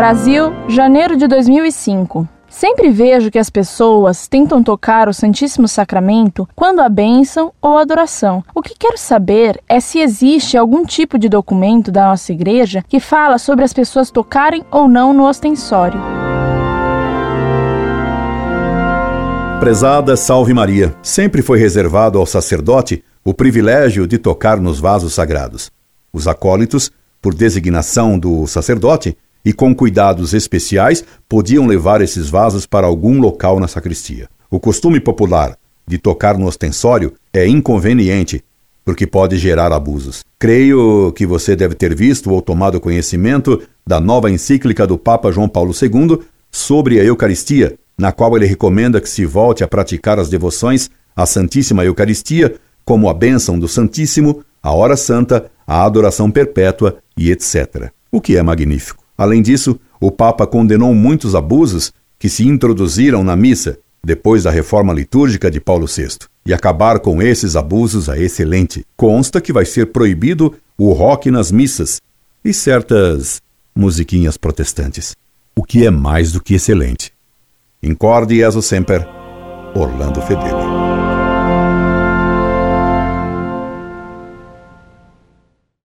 Brasil, janeiro de 2005. Sempre vejo que as pessoas tentam tocar o Santíssimo Sacramento quando há bênção ou adoração. O que quero saber é se existe algum tipo de documento da nossa igreja que fala sobre as pessoas tocarem ou não no ostensório. Prezada Salve Maria, sempre foi reservado ao sacerdote o privilégio de tocar nos vasos sagrados. Os acólitos, por designação do sacerdote, e com cuidados especiais podiam levar esses vasos para algum local na sacristia. O costume popular de tocar no ostensório é inconveniente, porque pode gerar abusos. Creio que você deve ter visto ou tomado conhecimento da nova encíclica do Papa João Paulo II sobre a Eucaristia, na qual ele recomenda que se volte a praticar as devoções à Santíssima Eucaristia, como a bênção do Santíssimo, a hora santa, a adoração perpétua e etc. O que é magnífico. Além disso, o Papa condenou muitos abusos que se introduziram na missa depois da reforma litúrgica de Paulo VI. E acabar com esses abusos é excelente. Consta que vai ser proibido o rock nas missas e certas musiquinhas protestantes. O que é mais do que excelente. Incorde Jesus Semper, Orlando Fedeli.